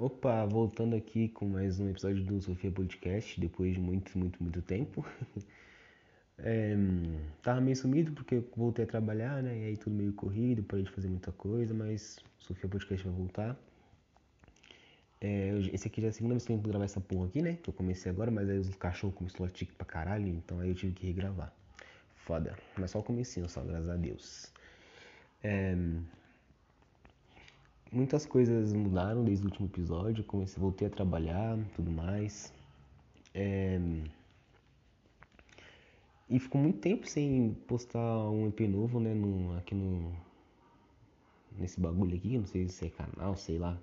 Opa, voltando aqui com mais um episódio do Sofia Podcast, depois de muito, muito, muito tempo. É, tava meio sumido porque eu voltei a trabalhar, né? E aí tudo meio corrido, parei de fazer muita coisa, mas Sofia Podcast vai voltar. É, esse aqui já é a segunda vez que eu tento gravar essa porra aqui, né? Que eu comecei agora, mas aí os cachorros começaram a latir pra caralho, então aí eu tive que regravar. Foda. Mas só o comecinho, só, graças a Deus. É, muitas coisas mudaram desde o último episódio. Comecei, voltei a trabalhar, tudo mais. É... E ficou muito tempo sem postar um EP novo, né? No, aqui no. Nesse bagulho aqui, não sei se é canal, sei lá.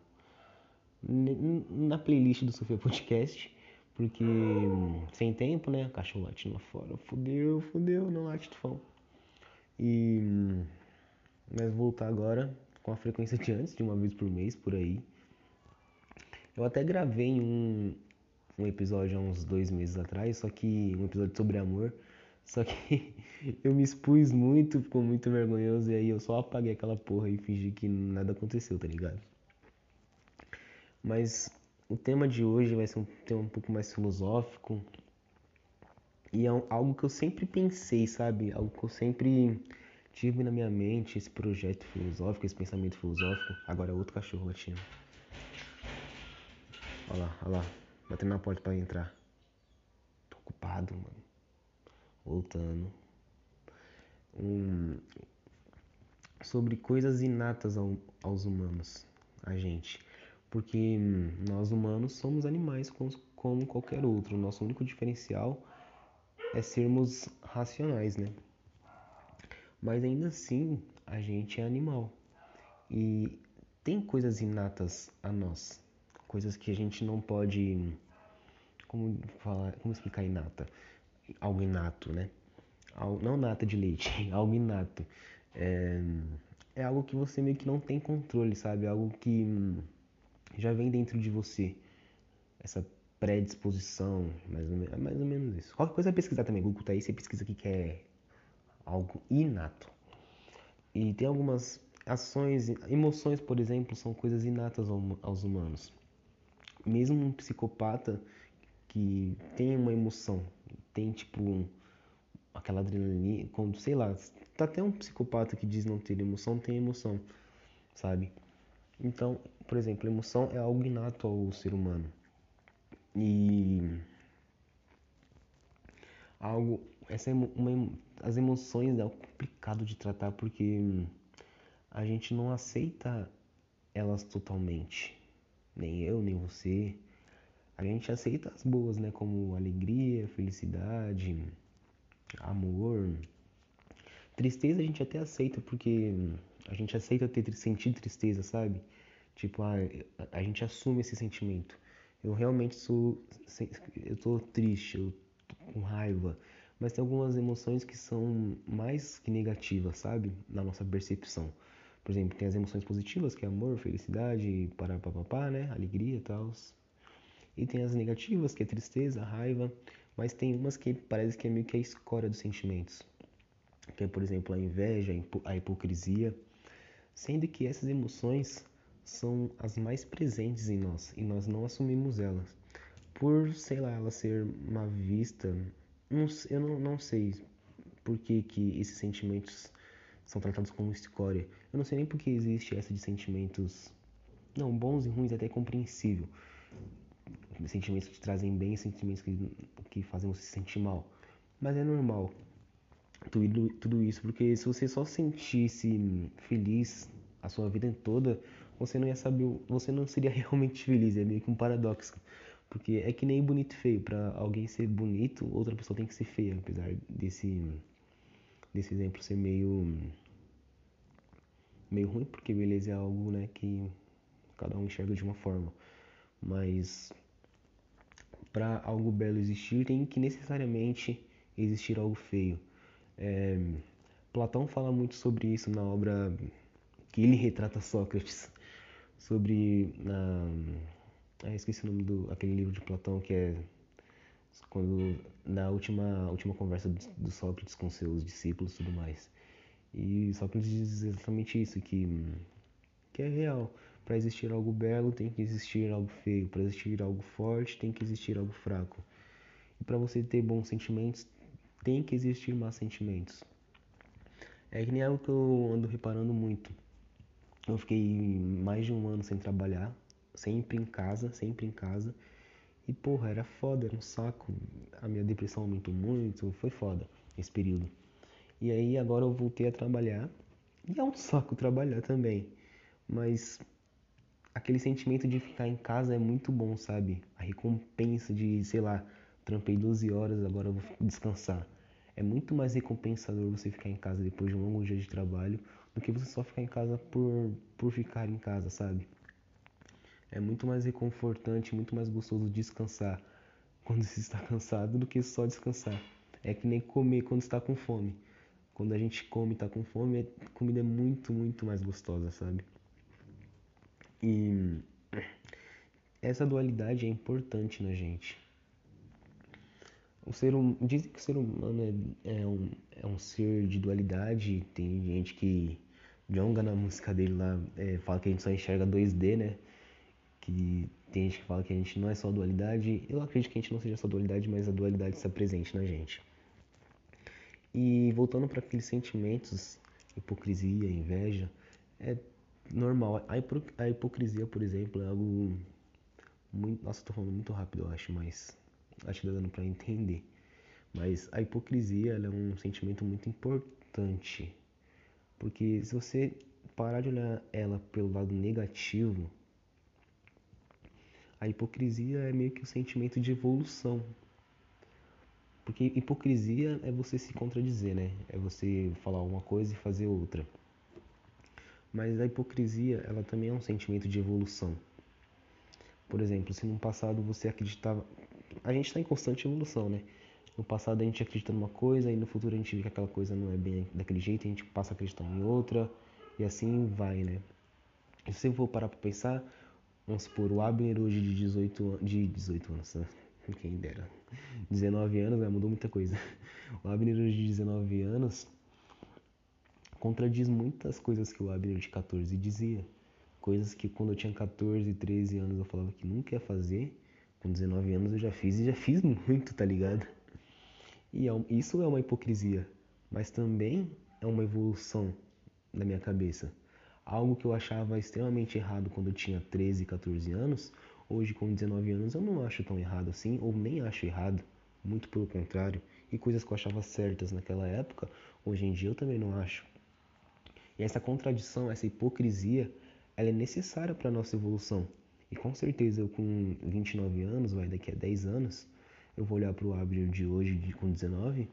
Na playlist do Sofia Podcast. Porque sem tempo, né? Cachorro latindo lá fora. Fudeu, fudeu, não late tufão. E. Mas voltar agora com a frequência de antes, de uma vez por mês, por aí. Eu até gravei um, um episódio há uns dois meses atrás, só que um episódio sobre amor. Só que eu me expus muito, ficou muito vergonhoso, e aí eu só apaguei aquela porra e fingi que nada aconteceu, tá ligado? Mas o tema de hoje vai ser um tema um pouco mais filosófico. E é algo que eu sempre pensei, sabe? Algo que eu sempre tive na minha mente esse projeto filosófico, esse pensamento filosófico. Agora é outro cachorro latindo. Olha lá, olha lá. Batendo na porta para entrar. Tô ocupado, mano. Voltando. Um... Sobre coisas inatas ao, aos humanos, a gente. Porque nós humanos somos animais como, como qualquer outro. Nosso único diferencial é sermos racionais, né? Mas ainda assim, a gente é animal. E tem coisas inatas a nós, coisas que a gente não pode como falar, como explicar inata? Algo inato, né? Não nata de leite, algo inato. É, é algo que você meio que não tem controle, sabe? Algo que já vem dentro de você. Essa predisposição, mais ou, menos, mais ou menos isso. Qualquer coisa é pesquisar também. Google tá aí, você pesquisa o que é algo inato. E tem algumas ações, emoções, por exemplo, são coisas inatas aos humanos. Mesmo um psicopata que tem uma emoção, tem tipo aquela adrenalina, quando, sei lá, tá até um psicopata que diz não ter emoção, tem emoção, sabe? Então, por exemplo, emoção é algo inato ao ser humano. E algo essa uma, as emoções é complicado de tratar porque a gente não aceita elas totalmente. Nem eu, nem você. A gente aceita as boas, né? Como alegria, felicidade, amor. Tristeza a gente até aceita porque a gente aceita ter sentir tristeza, sabe? Tipo, ah, a gente assume esse sentimento. Eu realmente sou. Eu tô triste, eu tô com raiva mas tem algumas emoções que são mais que negativas, sabe? Na nossa percepção. Por exemplo, tem as emoções positivas, que é amor, felicidade, para papapá, né? Alegria e tal. E tem as negativas, que é tristeza, raiva, mas tem umas que parece que é meio que a escória dos sentimentos. Que é, por exemplo, a inveja, a hipocrisia. Sendo que essas emoções são as mais presentes em nós e nós não assumimos elas. Por, sei lá, ela ser uma vista não, eu não, não sei por que, que esses sentimentos são tratados como escória. Eu não sei nem por que existe essa de sentimentos. Não, bons e ruins é até compreensível. Sentimentos que trazem bem sentimentos que, que fazem você se sentir mal. Mas é normal tudo, tudo isso, porque se você só sentisse feliz a sua vida toda, você não ia saber, você não seria realmente feliz. É meio que um paradoxo. Porque é que nem bonito e feio. Pra alguém ser bonito, outra pessoa tem que ser feia. Apesar desse, desse exemplo ser meio, meio ruim, porque beleza é algo né, que cada um enxerga de uma forma. Mas para algo belo existir, tem que necessariamente existir algo feio. É, Platão fala muito sobre isso na obra que ele retrata Sócrates, sobre na ah, esqueci o nome do aquele livro de Platão que é quando na última última conversa do, Sócrates com seus discípulos e tudo mais. E Sócrates diz exatamente isso que que é real. Para existir algo belo, tem que existir algo feio. Para existir algo forte, tem que existir algo fraco. E para você ter bons sentimentos, tem que existir más sentimentos. É que nem algo que eu ando reparando muito. Eu fiquei mais de um ano sem trabalhar, sempre em casa, sempre em casa. E porra, era foda, era um saco. A minha depressão aumentou muito, foi foda esse período. E aí agora eu voltei a trabalhar. E é um saco trabalhar também. Mas aquele sentimento de ficar em casa é muito bom, sabe? A recompensa de, sei lá, trampei 12 horas, agora vou descansar. É muito mais recompensador você ficar em casa depois de um longo dia de trabalho do que você só ficar em casa por, por ficar em casa, sabe? É muito mais reconfortante, muito mais gostoso descansar quando você está cansado do que só descansar. É que nem comer quando está com fome. Quando a gente come e está com fome, a comida é muito, muito mais gostosa, sabe? E essa dualidade é importante na gente. O ser hum, dizem que o ser humano é, é, um, é um ser de dualidade. Tem gente que. Jonga na música dele lá é, fala que a gente só enxerga 2D, né? Que tem gente que fala que a gente não é só dualidade. Eu acredito que a gente não seja só dualidade, mas a dualidade está presente na gente. E voltando para aqueles sentimentos, hipocrisia, inveja, é normal. A, hipo, a hipocrisia, por exemplo, é algo muito. Nossa, tô falando muito rápido, eu acho, mas acho que tá dando para entender. Mas a hipocrisia é um sentimento muito importante. Porque se você parar de olhar ela pelo lado negativo, a hipocrisia é meio que um sentimento de evolução. Porque hipocrisia é você se contradizer, né? É você falar uma coisa e fazer outra. Mas a hipocrisia, ela também é um sentimento de evolução. Por exemplo, se no passado você acreditava. A gente está em constante evolução, né? No passado a gente acredita numa coisa e no futuro a gente vê que aquela coisa não é bem daquele jeito a gente passa a acreditar em outra e assim vai, né? E se você for parar pra pensar, vamos supor, o Abner hoje de 18, de 18 anos, né? quem dera, 19 anos, né? mudou muita coisa. O Abner hoje de 19 anos contradiz muitas coisas que o Abner de 14 dizia. Coisas que quando eu tinha 14, 13 anos eu falava que nunca ia fazer. Com 19 anos eu já fiz e já fiz muito, tá ligado? E é isso é uma hipocrisia, mas também é uma evolução da minha cabeça. Algo que eu achava extremamente errado quando eu tinha 13, 14 anos, hoje com 19 anos eu não acho tão errado assim, ou nem acho errado, muito pelo contrário. E coisas que eu achava certas naquela época, hoje em dia eu também não acho. E essa contradição, essa hipocrisia, ela é necessária para a nossa evolução. E com certeza eu com 29 anos, vai daqui a 10 anos, eu vou olhar para o Abner de hoje, de, com 19,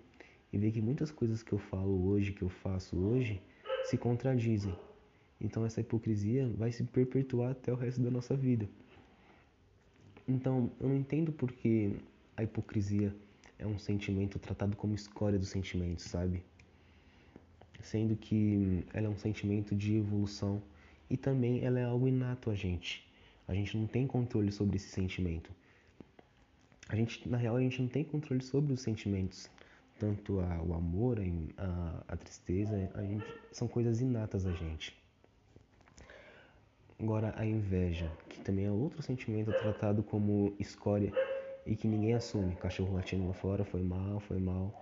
e ver que muitas coisas que eu falo hoje, que eu faço hoje, se contradizem. Então essa hipocrisia vai se perpetuar até o resto da nossa vida. Então eu não entendo porque a hipocrisia é um sentimento tratado como escória dos sentimentos, sabe? sendo que ela é um sentimento de evolução e também ela é algo inato a gente. A gente não tem controle sobre esse sentimento. A gente, na real, a gente não tem controle sobre os sentimentos, tanto a, o amor, a, a tristeza, a gente, são coisas inatas a gente. Agora a inveja, que também é outro sentimento tratado como escória e que ninguém assume. Cachorro latindo lá fora, foi mal, foi mal.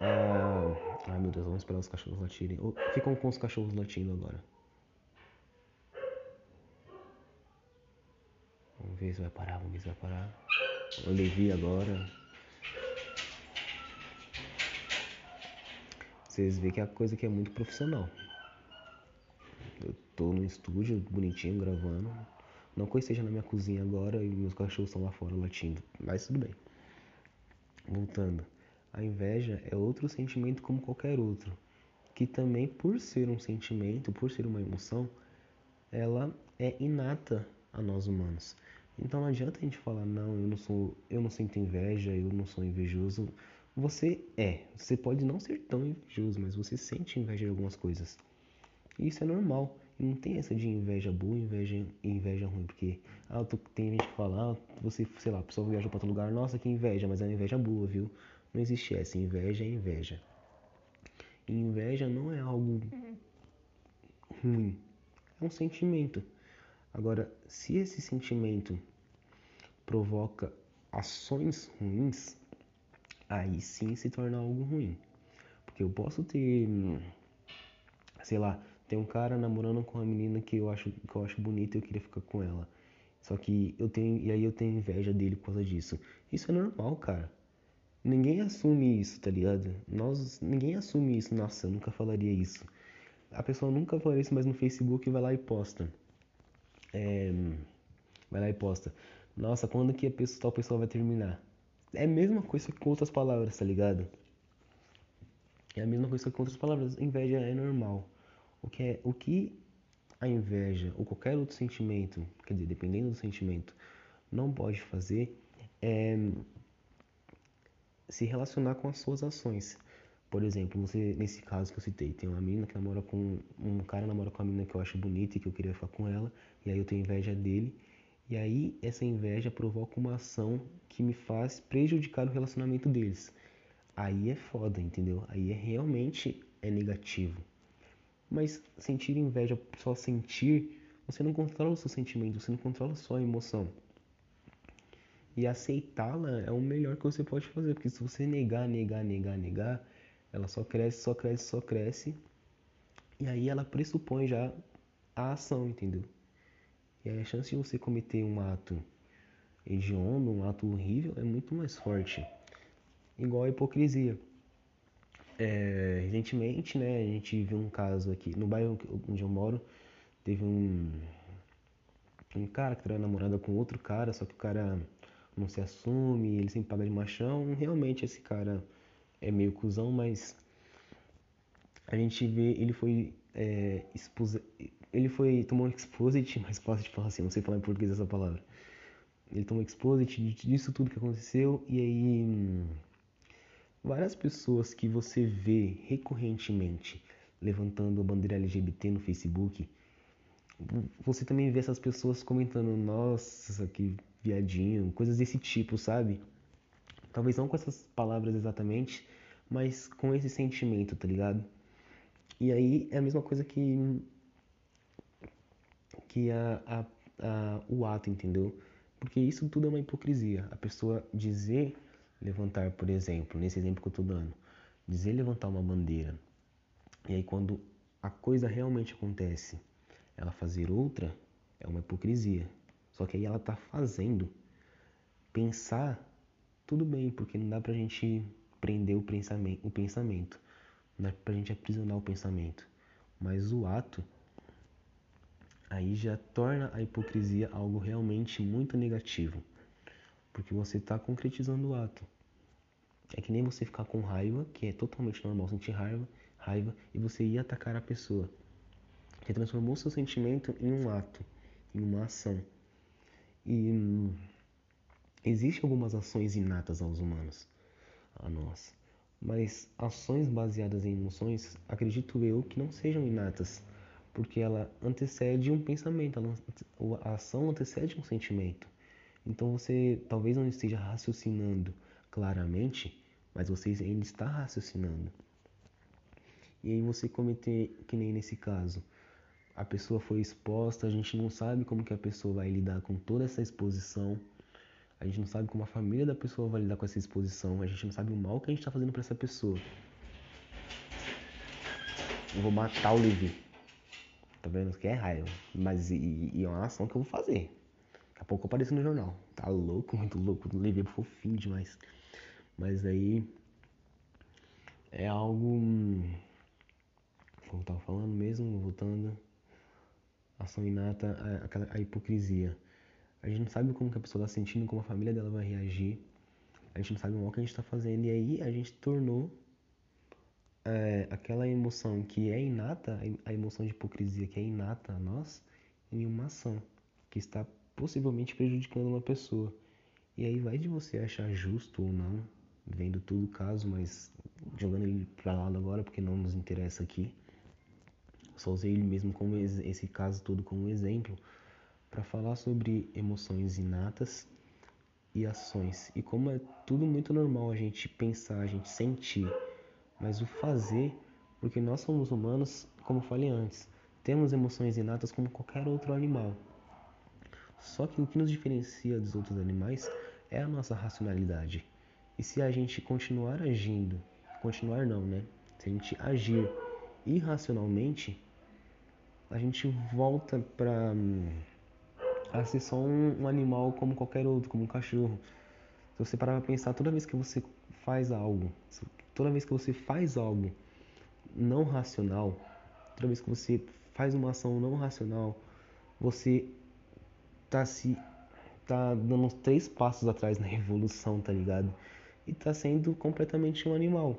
Ah, ai meu Deus, vamos esperar os cachorros latirem. Ficam com os cachorros latindo agora. Vamos ver se vai parar, vamos ver se vai parar. O Levi agora. Vocês veem que é a coisa que é muito profissional. Tô no estúdio bonitinho gravando. Não que eu esteja na minha cozinha agora e meus cachorros estão lá fora latindo. Mas tudo bem. Voltando. A inveja é outro sentimento como qualquer outro, que também por ser um sentimento, por ser uma emoção, ela é inata a nós humanos. Então não adianta a gente falar não, eu não sou, eu não sinto inveja, eu não sou invejoso. Você é, você pode não ser tão invejoso, mas você sente inveja de algumas coisas. E isso é normal. Não tem essa de inveja boa, inveja inveja ruim, porque ah, tô, tem gente que fala, ah, você, sei lá, a pessoa viajou para outro lugar, nossa, que inveja, mas é uma inveja boa, viu? Não existe essa. Inveja é inveja. E inveja não é algo ruim. é um sentimento. Agora, se esse sentimento provoca ações ruins, aí sim se torna algo ruim. Porque eu posso ter, sei lá, tem um cara namorando com uma menina que eu acho que eu acho bonita e eu queria ficar com ela. Só que eu tenho e aí eu tenho inveja dele por causa disso. Isso é normal, cara. Ninguém assume isso, tá ligado? Nós ninguém assume isso. Nossa, eu nunca falaria isso. A pessoa nunca falaria isso, mas no Facebook vai lá e posta. É, vai lá e posta. Nossa, quando que a pessoa, tal pessoa vai terminar? É a mesma coisa que com outras palavras, tá ligado? É a mesma coisa que com outras palavras. Inveja é normal. O que, é, o que a inveja ou qualquer outro sentimento, quer dizer, dependendo do sentimento, não pode fazer é se relacionar com as suas ações. Por exemplo, você nesse caso que eu citei, tem uma menina que namora com um cara namora com uma menina que eu acho bonita e que eu queria ficar com ela, e aí eu tenho inveja dele, e aí essa inveja provoca uma ação que me faz prejudicar o relacionamento deles. Aí é foda, entendeu? Aí é realmente é negativo. Mas sentir inveja, só sentir, você não controla o seu sentimento, você não controla a sua emoção. E aceitá-la é o melhor que você pode fazer, porque se você negar, negar, negar, negar, ela só cresce, só cresce, só cresce. E aí ela pressupõe já a ação, entendeu? E aí a chance de você cometer um ato hediondo, um ato horrível, é muito mais forte. Igual a hipocrisia. É, recentemente, né, a gente viu um caso aqui no bairro onde eu moro, teve um um cara que traiu namorada com outro cara, só que o cara não se assume, ele sempre paga de machão. Realmente esse cara é meio cuzão, mas a gente vê, ele foi é, ele foi tomou um exposit, mais fácil de falar assim, não sei falar em português essa palavra. Ele tomou exposit disso tudo que aconteceu e aí hum, várias pessoas que você vê recorrentemente levantando a bandeira LGBT no Facebook, você também vê essas pessoas comentando, nossa, que viadinho, coisas desse tipo, sabe? Talvez não com essas palavras exatamente, mas com esse sentimento, tá ligado? E aí é a mesma coisa que que a, a, a, o ato, entendeu? Porque isso tudo é uma hipocrisia. A pessoa dizer levantar, por exemplo, nesse exemplo que eu tô dando, dizer levantar uma bandeira, e aí quando a coisa realmente acontece, ela fazer outra, é uma hipocrisia. Só que aí ela tá fazendo. Pensar, tudo bem, porque não dá pra gente prender o pensamento, o pensamento. Não dá pra gente aprisionar o pensamento. Mas o ato aí já torna a hipocrisia algo realmente muito negativo. Porque você está concretizando o ato. É que nem você ficar com raiva, que é totalmente normal sentir raiva, raiva e você ir atacar a pessoa. Você transformou seu sentimento em um ato, em uma ação. E hum, existem algumas ações inatas aos humanos, a nós. Mas ações baseadas em emoções, acredito eu que não sejam inatas, porque ela antecede um pensamento, ela, a ação antecede um sentimento. Então você talvez não esteja raciocinando claramente, mas você ainda está raciocinando. E aí você cometer, que nem nesse caso, a pessoa foi exposta, a gente não sabe como que a pessoa vai lidar com toda essa exposição. A gente não sabe como a família da pessoa vai lidar com essa exposição. A gente não sabe o mal que a gente está fazendo para essa pessoa. Eu vou matar o Levi. Tá vendo? Que é raiva. Mas e, e, é uma ação que eu vou fazer. Daqui a pouco eu apareço no jornal. Tá louco, muito louco. O Levi é fofinho demais. Mas aí. É algo. Como eu tava falando mesmo, voltando ação inata, a, a, hipocrisia. A gente não sabe como que a pessoa está sentindo, como a família dela vai reagir. A gente não sabe o mal que a gente está fazendo. E aí a gente tornou é, aquela emoção que é inata, a emoção de hipocrisia que é inata a nós, em uma ação que está possivelmente prejudicando uma pessoa. E aí vai de você achar justo ou não, vendo tudo o caso, mas jogando ele para lado agora porque não nos interessa aqui. Só usei ele mesmo como esse caso todo como exemplo para falar sobre emoções inatas e ações e como é tudo muito normal a gente pensar, a gente sentir, mas o fazer, porque nós somos humanos, como falei antes, temos emoções inatas como qualquer outro animal. Só que o que nos diferencia dos outros animais é a nossa racionalidade. E se a gente continuar agindo, continuar não, né? Se a gente agir irracionalmente, a gente volta para a ser só um, um, animal como qualquer outro, como um cachorro. Se você parar para pensar, toda vez que você faz algo, toda vez que você faz algo não racional, toda vez que você faz uma ação não racional, você tá se tá dando uns três passos atrás na evolução, tá ligado? E tá sendo completamente um animal.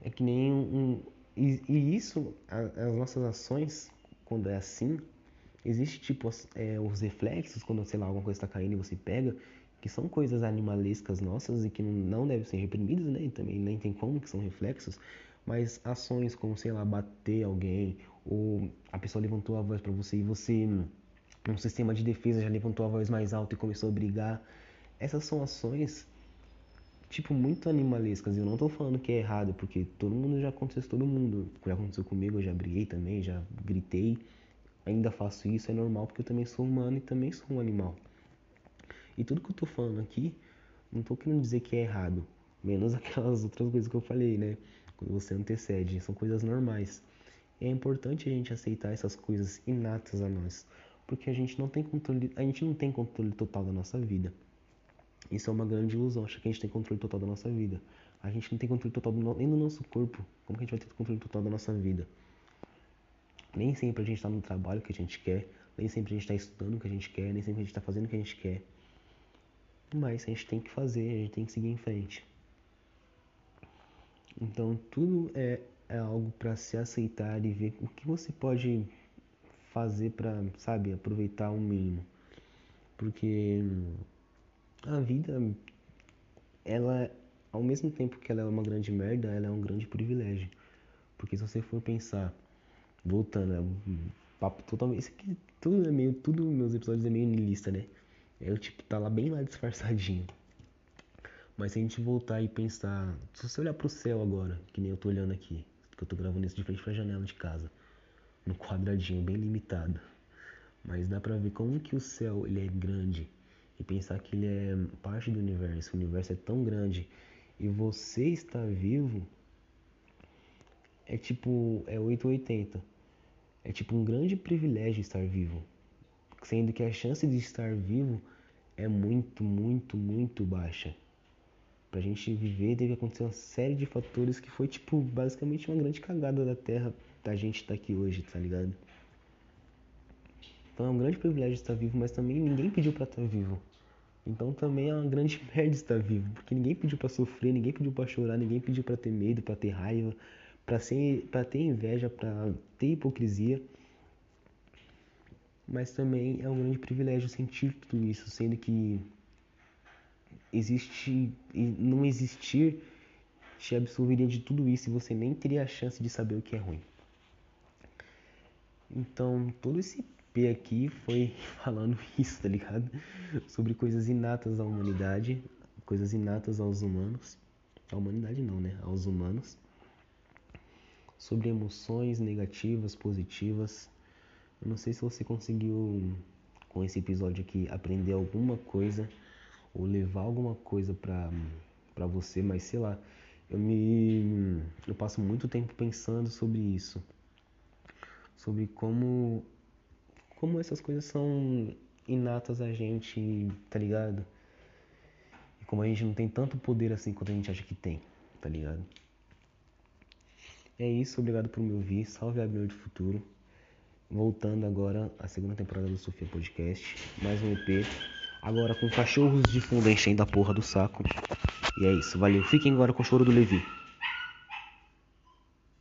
É que nem um, e, e isso, a, as nossas ações, quando é assim, existe tipo é, os reflexos, quando, sei lá, alguma coisa está caindo e você pega, que são coisas animalescas nossas e que não, não devem ser reprimidas, né? E também nem tem como que são reflexos, mas ações como, sei lá, bater alguém, ou a pessoa levantou a voz para você e você, um sistema de defesa, já levantou a voz mais alta e começou a brigar. Essas são ações tipo, muito animalescas. Eu não tô falando que é errado, porque todo mundo já aconteceu todo mundo. Já aconteceu comigo, eu já briguei também, já gritei. Ainda faço isso, é normal, porque eu também sou humano e também sou um animal. E tudo que eu tô falando aqui, não tô querendo dizer que é errado. Menos aquelas outras coisas que eu falei, né? Quando você antecede, são coisas normais. É importante a gente aceitar essas coisas inatas a nós, porque a gente não tem controle, a gente não tem controle total da nossa vida. Isso é uma grande ilusão, achar que a gente tem controle total da nossa vida. A gente não tem controle total do, nem do nosso corpo. Como que a gente vai ter controle total da nossa vida? Nem sempre a gente está no trabalho que a gente quer, nem sempre a gente está estudando o que a gente quer, nem sempre a gente está fazendo o que a gente quer. Mas a gente tem que fazer, a gente tem que seguir em frente. Então tudo é, é algo para se aceitar e ver o que você pode fazer para, sabe, aproveitar o mínimo. Porque a vida, ela, ao mesmo tempo que ela é uma grande merda, ela é um grande privilégio. Porque se você for pensar, voltando, é um papo totalmente. Isso aqui tudo é meio. Tudo meus episódios é meio niilista, né? Eu tipo, tá lá bem lá disfarçadinho. Mas se a gente voltar e pensar. Se você olhar pro céu agora, que nem eu tô olhando aqui, que eu tô gravando isso de frente pra janela de casa. No quadradinho, bem limitado. Mas dá pra ver como que o céu ele é grande e pensar que ele é parte do universo, o universo é tão grande e você está vivo, é tipo, é 880. É tipo um grande privilégio estar vivo. Sendo que a chance de estar vivo é muito, muito, muito baixa. Pra gente viver deve acontecer uma série de fatores que foi tipo basicamente uma grande cagada da Terra da gente estar tá aqui hoje, tá ligado? Então é um grande privilégio estar vivo, mas também ninguém pediu para estar vivo. Então também é uma grande merda estar vivo, porque ninguém pediu para sofrer, ninguém pediu para chorar, ninguém pediu para ter medo, para ter raiva, para ser, para ter inveja, para ter hipocrisia. Mas também é um grande privilégio sentir tudo isso, sendo que existe e não existir te absolveria de tudo isso e você nem teria a chance de saber o que é ruim. Então, todo esse P aqui foi falando isso, tá ligado? Sobre coisas inatas à humanidade, coisas inatas aos humanos. À humanidade não, né? Aos humanos. Sobre emoções negativas, positivas. Eu não sei se você conseguiu, com esse episódio aqui, aprender alguma coisa ou levar alguma coisa pra, pra você, mas sei lá. Eu me. Eu passo muito tempo pensando sobre isso sobre como como essas coisas são inatas a gente, tá ligado? E como a gente não tem tanto poder assim quanto a gente acha que tem, tá ligado? É isso, obrigado por me ouvir. Salve a meu de futuro. Voltando agora à segunda temporada do Sofia Podcast. Mais um EP. Agora com cachorros de fundo enchendo a porra do saco. E é isso, valeu. Fiquem agora com o choro do Levi.